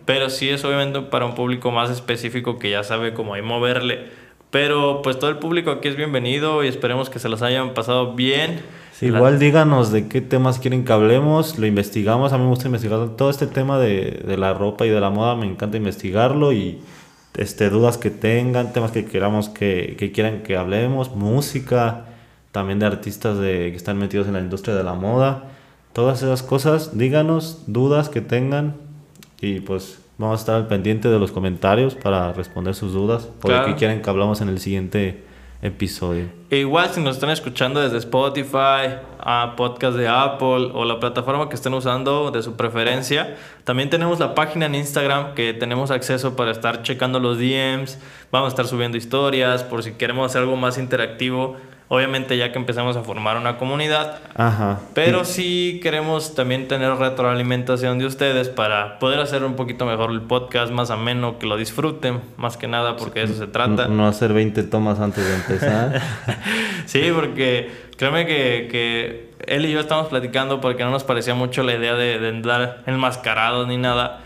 Pero sí es obviamente para un público más específico que ya sabe cómo ahí moverle. Pero pues todo el público aquí es bienvenido y esperemos que se los hayan pasado bien. Sí, igual díganos de qué temas quieren que hablemos, lo investigamos, a mí me gusta investigar todo este tema de, de la ropa y de la moda, me encanta investigarlo y este, dudas que tengan, temas que queramos que, que quieran que hablemos, música, también de artistas de, que están metidos en la industria de la moda, todas esas cosas, díganos dudas que tengan y pues vamos a estar al pendiente de los comentarios para responder sus dudas de Claro. qué quieren que hablamos en el siguiente episodio. E igual si nos están escuchando desde Spotify, a podcast de Apple o la plataforma que estén usando de su preferencia, también tenemos la página en Instagram que tenemos acceso para estar checando los DMs, vamos a estar subiendo historias por si queremos hacer algo más interactivo, obviamente ya que empezamos a formar una comunidad, Ajá. pero sí queremos también tener retroalimentación de ustedes para poder hacer un poquito mejor el podcast, más ameno, que lo disfruten, más que nada porque de eso se trata. No, no hacer 20 tomas antes de empezar. Sí, porque créeme que, que él y yo estamos platicando porque no nos parecía mucho la idea de, de andar enmascarados ni nada.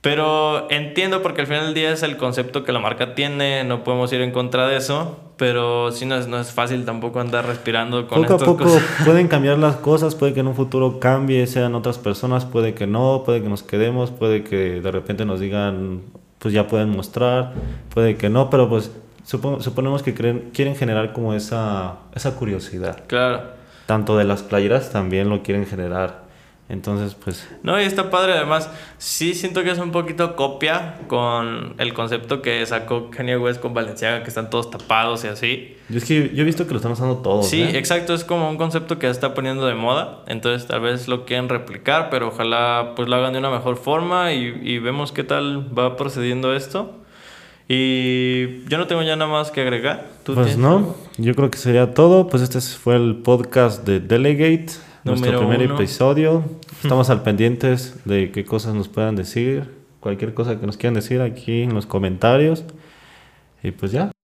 Pero entiendo porque al final del día es el concepto que la marca tiene, no podemos ir en contra de eso, pero sí no es, no es fácil tampoco andar respirando con poco a poco cosas. pueden cambiar las cosas, puede que en un futuro cambie, sean otras personas, puede que no, puede que nos quedemos, puede que de repente nos digan, pues ya pueden mostrar, puede que no, pero pues supo- suponemos que creen- quieren generar como esa, esa curiosidad. Claro. Tanto de las playeras también lo quieren generar Entonces, pues... No, y está padre. Además, sí siento que es un poquito copia con el concepto que sacó Kanye West con Valenciaga, que están todos tapados y así. Yo es que yo he visto que lo están usando todos. Sí, ¿eh? exacto. Es como un concepto que se está poniendo de moda. Entonces, tal vez lo quieren replicar, pero ojalá pues lo hagan de una mejor forma y, y vemos qué tal va procediendo esto. Y yo no tengo ya nada más que agregar. ¿Tú Pues no, algo? yo creo que sería todo. Pues este fue el podcast de Delegate, nuestro primer uno. episodio. Estamos al pendientes de qué cosas nos puedan decir, cualquier cosa que nos quieran decir aquí en los comentarios. Y pues ya.